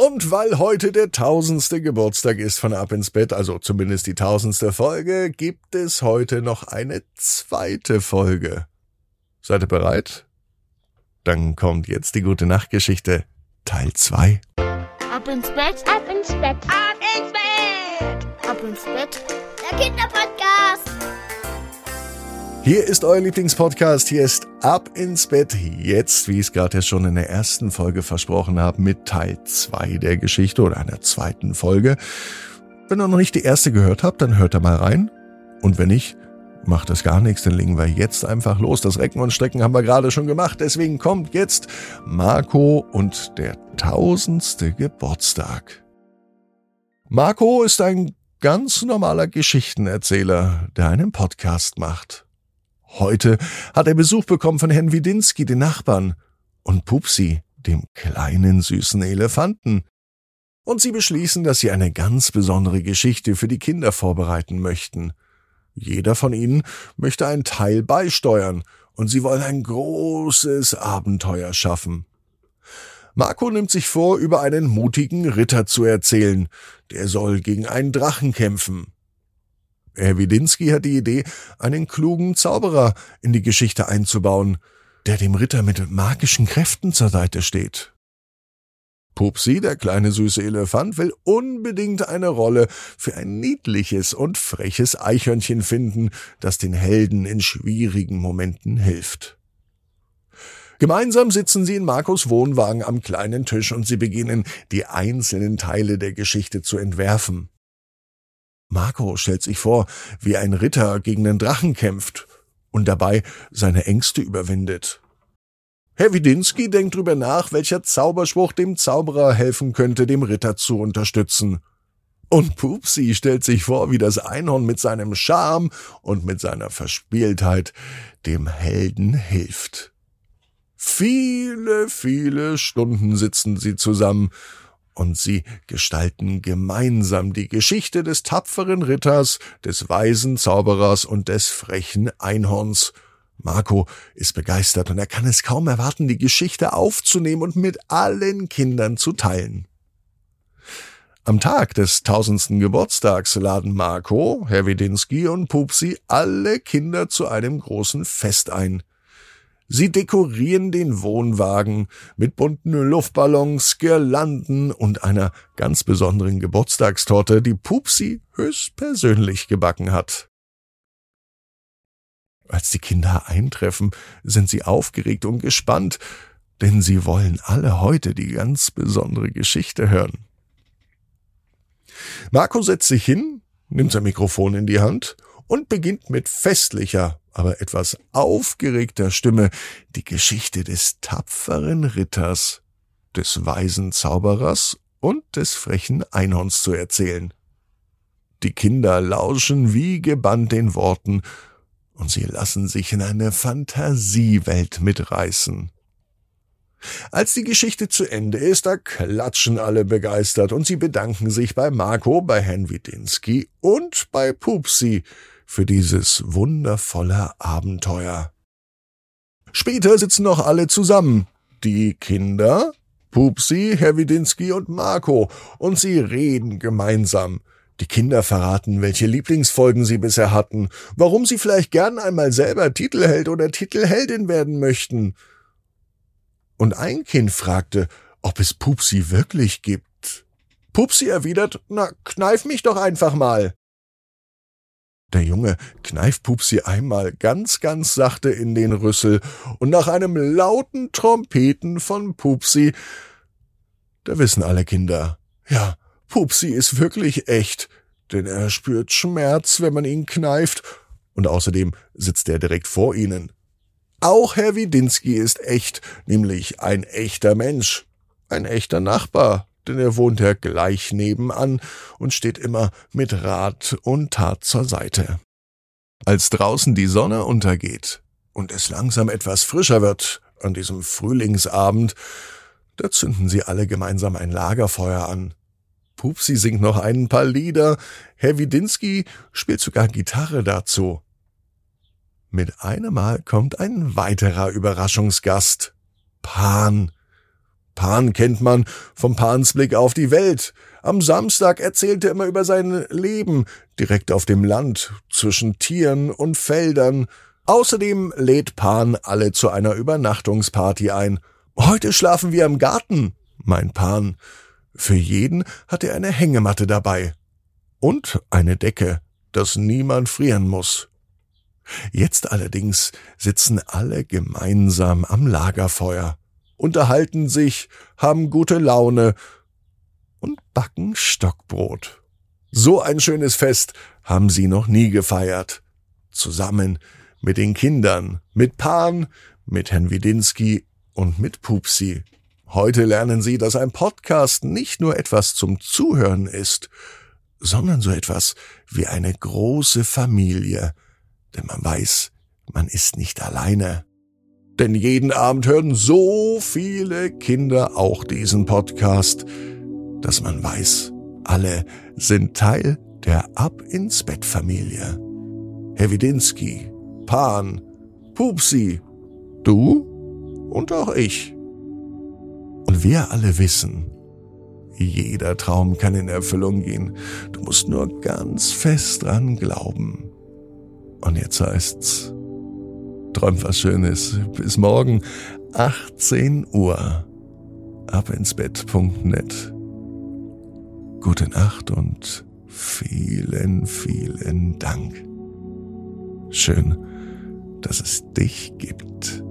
Und weil heute der tausendste Geburtstag ist von Ab ins Bett, also zumindest die tausendste Folge, gibt es heute noch eine zweite Folge. Seid ihr bereit? Dann kommt jetzt die gute Nachtgeschichte, Teil 2. Ab ins Bett, ab ins Bett, ab ins Bett, ab ins Bett. Der Kinderpodcast. Hier ist euer Lieblingspodcast. Hier ist Ab ins Bett. Jetzt, wie ich es gerade schon in der ersten Folge versprochen habe, mit Teil 2 der Geschichte oder einer zweiten Folge. Wenn ihr noch nicht die erste gehört habt, dann hört da mal rein. Und wenn nicht, macht das gar nichts, dann legen wir jetzt einfach los. Das Recken und Strecken haben wir gerade schon gemacht. Deswegen kommt jetzt Marco und der tausendste Geburtstag. Marco ist ein ganz normaler Geschichtenerzähler, der einen Podcast macht. Heute hat er Besuch bekommen von Herrn Widinski, den Nachbarn, und Pupsi, dem kleinen süßen Elefanten. Und sie beschließen, dass sie eine ganz besondere Geschichte für die Kinder vorbereiten möchten. Jeder von ihnen möchte einen Teil beisteuern, und sie wollen ein großes Abenteuer schaffen. Marco nimmt sich vor, über einen mutigen Ritter zu erzählen, der soll gegen einen Drachen kämpfen. Herr Widinski hat die Idee, einen klugen Zauberer in die Geschichte einzubauen, der dem Ritter mit magischen Kräften zur Seite steht. Pupsi, der kleine süße Elefant, will unbedingt eine Rolle für ein niedliches und freches Eichhörnchen finden, das den Helden in schwierigen Momenten hilft. Gemeinsam sitzen sie in Markus Wohnwagen am kleinen Tisch und sie beginnen, die einzelnen Teile der Geschichte zu entwerfen. Marco stellt sich vor, wie ein Ritter gegen den Drachen kämpft und dabei seine Ängste überwindet. Herr Widinski denkt drüber nach, welcher Zauberspruch dem Zauberer helfen könnte, dem Ritter zu unterstützen. Und Pupsi stellt sich vor, wie das Einhorn mit seinem Charme und mit seiner Verspieltheit dem Helden hilft. Viele, viele Stunden sitzen sie zusammen und sie gestalten gemeinsam die Geschichte des tapferen Ritters, des weisen Zauberers und des frechen Einhorns. Marco ist begeistert und er kann es kaum erwarten, die Geschichte aufzunehmen und mit allen Kindern zu teilen. Am Tag des tausendsten Geburtstags laden Marco, Herr Wedinski und Pupsi alle Kinder zu einem großen Fest ein. Sie dekorieren den Wohnwagen mit bunten Luftballons, Girlanden und einer ganz besonderen Geburtstagstorte, die Pupsi höchstpersönlich gebacken hat. Als die Kinder eintreffen, sind sie aufgeregt und gespannt, denn sie wollen alle heute die ganz besondere Geschichte hören. Marco setzt sich hin, nimmt sein Mikrofon in die Hand und beginnt mit festlicher, aber etwas aufgeregter Stimme die Geschichte des tapferen Ritters, des weisen Zauberers und des frechen Einhorns zu erzählen. Die Kinder lauschen wie gebannt den Worten, und sie lassen sich in eine Fantasiewelt mitreißen. Als die Geschichte zu Ende ist, da klatschen alle begeistert und sie bedanken sich bei Marco, bei Herrn Widinski und bei Pupsi für dieses wundervolle Abenteuer. Später sitzen noch alle zusammen. Die Kinder, Pupsi, Herr Widinski und Marco, und sie reden gemeinsam. Die Kinder verraten, welche Lieblingsfolgen sie bisher hatten, warum sie vielleicht gern einmal selber Titelheld oder Titelheldin werden möchten. Und ein Kind fragte, ob es Pupsi wirklich gibt. Pupsi erwidert, na, kneif mich doch einfach mal. Der Junge kneift Pupsi einmal ganz, ganz sachte in den Rüssel und nach einem lauten Trompeten von Pupsi, da wissen alle Kinder, ja, Pupsi ist wirklich echt, denn er spürt Schmerz, wenn man ihn kneift, und außerdem sitzt er direkt vor ihnen. Auch Herr Widinski ist echt, nämlich ein echter Mensch, ein echter Nachbar, denn er wohnt ja gleich nebenan und steht immer mit Rat und Tat zur Seite. Als draußen die Sonne untergeht und es langsam etwas frischer wird an diesem Frühlingsabend, da zünden sie alle gemeinsam ein Lagerfeuer an. Pupsi singt noch ein paar Lieder, Herr Widinski spielt sogar Gitarre dazu. Mit einem Mal kommt ein weiterer Überraschungsgast. Pan, Pan kennt man vom Pans Blick auf die Welt. Am Samstag erzählt er immer über sein Leben, direkt auf dem Land, zwischen Tieren und Feldern. Außerdem lädt Pan alle zu einer Übernachtungsparty ein. Heute schlafen wir im Garten, meint Pan. Für jeden hat er eine Hängematte dabei. Und eine Decke, dass niemand frieren muss. Jetzt allerdings sitzen alle gemeinsam am Lagerfeuer, unterhalten sich, haben gute Laune und backen Stockbrot. So ein schönes Fest haben sie noch nie gefeiert. Zusammen mit den Kindern, mit Pan, mit Herrn Widinski und mit Pupsi. Heute lernen sie, dass ein Podcast nicht nur etwas zum Zuhören ist, sondern so etwas wie eine große Familie, denn man weiß, man ist nicht alleine. Denn jeden Abend hören so viele Kinder auch diesen Podcast, dass man weiß, alle sind Teil der Ab ins Bett Familie. Herr Widinski, Pan, Pupsi, du und auch ich. Und wir alle wissen, jeder Traum kann in Erfüllung gehen. Du musst nur ganz fest dran glauben. Und jetzt heißt's, träum was Schönes. Bis morgen, 18 Uhr. Abinsbett.net. Gute Nacht und vielen, vielen Dank. Schön, dass es dich gibt.